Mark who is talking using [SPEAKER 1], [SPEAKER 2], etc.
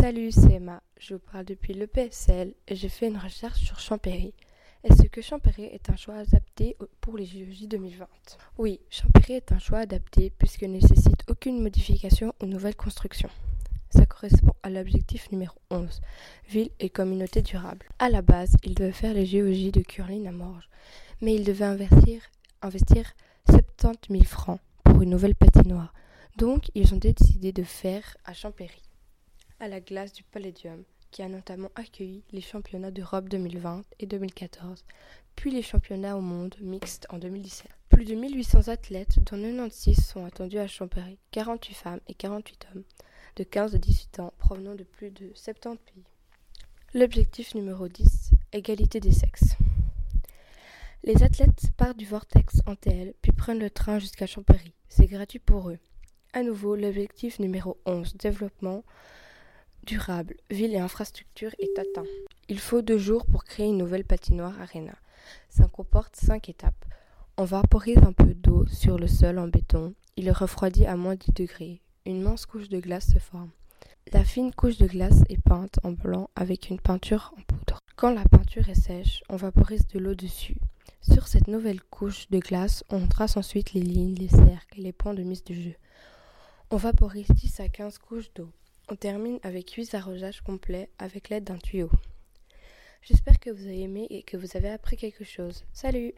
[SPEAKER 1] Salut, c'est Emma. Je vous parle depuis le PSL et j'ai fait une recherche sur Champéry. Est-ce que Champéry est un choix adapté pour les JOJ 2020 Oui, Champéry est un choix adapté puisqu'il ne nécessite aucune modification ou nouvelle construction. Ça correspond à l'objectif numéro 11, ville et communauté durable. À la base, il devait faire les JOJ de Curline à Morges, mais il devait investir, investir 70 000 francs pour une nouvelle patinoire. Donc, ils ont décidé de faire à Champéry à la glace du Palladium, qui a notamment accueilli les championnats d'Europe 2020 et 2014, puis les championnats au monde mixtes en 2017. Plus de 1800 athlètes, dont 96 sont attendus à Champéry, 48 femmes et 48 hommes, de 15 à 18 ans, provenant de plus de 70 pays. L'objectif numéro 10, égalité des sexes. Les athlètes partent du Vortex en TL, puis prennent le train jusqu'à Champéry. C'est gratuit pour eux. À nouveau, l'objectif numéro 11, développement durable, ville et infrastructure est atteint. Il faut deux jours pour créer une nouvelle patinoire Arena. Ça comporte cinq étapes. On vaporise un peu d'eau sur le sol en béton. Il refroidit à moins 10 degrés. Une mince couche de glace se forme. La fine couche de glace est peinte en blanc avec une peinture en poudre. Quand la peinture est sèche, on vaporise de l'eau dessus. Sur cette nouvelle couche de glace, on trace ensuite les lignes, les cercles et les points de mise de jeu. On vaporise 10 à 15 couches d'eau. On termine avec 8 arrosages complets avec l'aide d'un tuyau. J'espère que vous avez aimé et que vous avez appris quelque chose. Salut